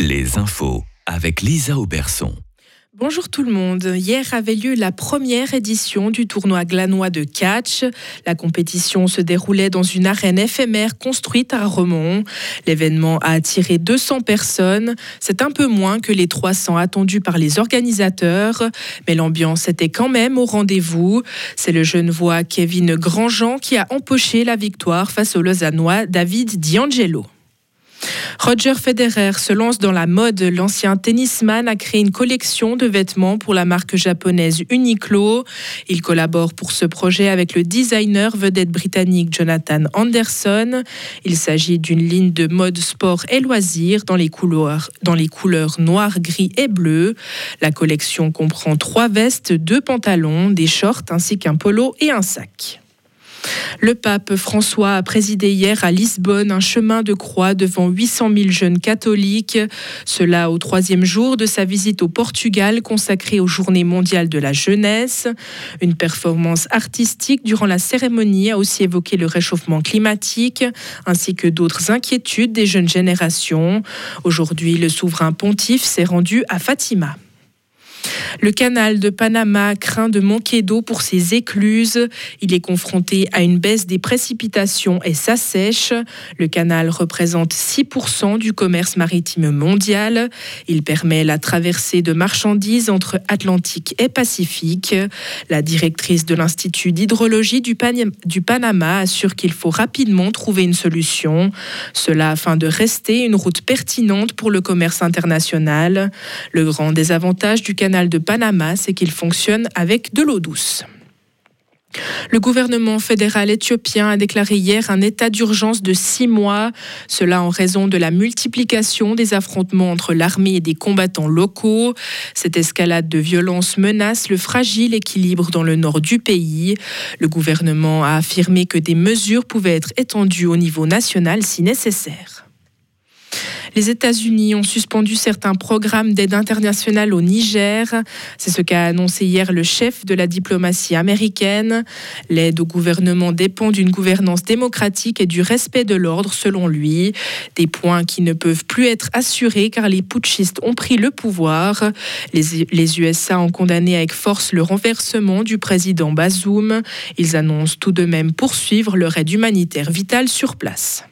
Les infos avec Lisa Auberson. Bonjour tout le monde. Hier avait lieu la première édition du tournoi glanois de catch. La compétition se déroulait dans une arène éphémère construite à Remont. L'événement a attiré 200 personnes. C'est un peu moins que les 300 attendus par les organisateurs, mais l'ambiance était quand même au rendez-vous. C'est le jeune voix Kevin Grandjean qui a empoché la victoire face au Lausannois David D'Angelo. Roger Federer se lance dans la mode. L'ancien tennisman a créé une collection de vêtements pour la marque japonaise Uniqlo. Il collabore pour ce projet avec le designer vedette britannique Jonathan Anderson. Il s'agit d'une ligne de mode sport et loisirs dans les couleurs, dans les couleurs noir, gris et bleu. La collection comprend trois vestes, deux pantalons, des shorts ainsi qu'un polo et un sac. Le pape François a présidé hier à Lisbonne un chemin de croix devant 800 000 jeunes catholiques. Cela au troisième jour de sa visite au Portugal consacrée aux Journées mondiales de la jeunesse. Une performance artistique durant la cérémonie a aussi évoqué le réchauffement climatique ainsi que d'autres inquiétudes des jeunes générations. Aujourd'hui, le souverain pontife s'est rendu à Fatima. Le canal de Panama craint de manquer d'eau pour ses écluses. Il est confronté à une baisse des précipitations et s'assèche. Le canal représente 6% du commerce maritime mondial. Il permet la traversée de marchandises entre Atlantique et Pacifique. La directrice de l'Institut d'hydrologie du, Panama assure qu'il faut rapidement trouver une solution. Cela afin de rester une route pertinente pour le commerce international. Le grand désavantage du canal de Panama, c'est qu'il fonctionne avec de l'eau douce. Le gouvernement fédéral éthiopien a déclaré hier un état d'urgence de six mois, cela en raison de la multiplication des affrontements entre l'armée et des combattants locaux. Cette escalade de violence menace le fragile équilibre dans le nord du pays. Le gouvernement a affirmé que des mesures pouvaient être étendues au niveau national si nécessaire. Les États-Unis ont suspendu certains programmes d'aide internationale au Niger. C'est ce qu'a annoncé hier le chef de la diplomatie américaine. L'aide au gouvernement dépend d'une gouvernance démocratique et du respect de l'ordre, selon lui. Des points qui ne peuvent plus être assurés car les putschistes ont pris le pouvoir. Les, USA ont condamné avec force le renversement du président Bazoum. Ils annoncent tout de même poursuivre leur aide humanitaire vitale sur place.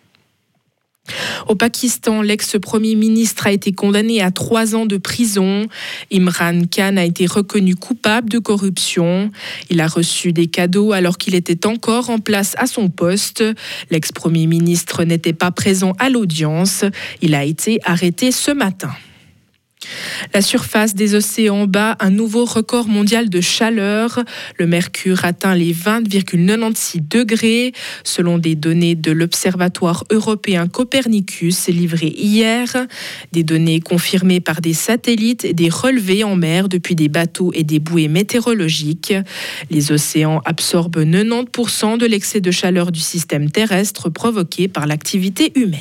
Au Pakistan, l'ex-premier ministre a été condamné à trois ans de prison. Imran Khan a été reconnu coupable de corruption. Il a reçu des cadeaux alors qu'il était encore en place à son poste. L'ex-premier ministre n'était pas présent à l'audience. Il a été arrêté ce matin. La surface des océans bat un nouveau record mondial de chaleur. Le mercure atteint les 20,96 degrés. Selon des données de l'Observatoire européen Copernicus livrées hier, des données confirmées par des satellites et des relevés en mer depuis des bateaux et des bouées météorologiques. Les océans absorbent 90% de l'excès de chaleur du système terrestre provoqué par l'activité humaine.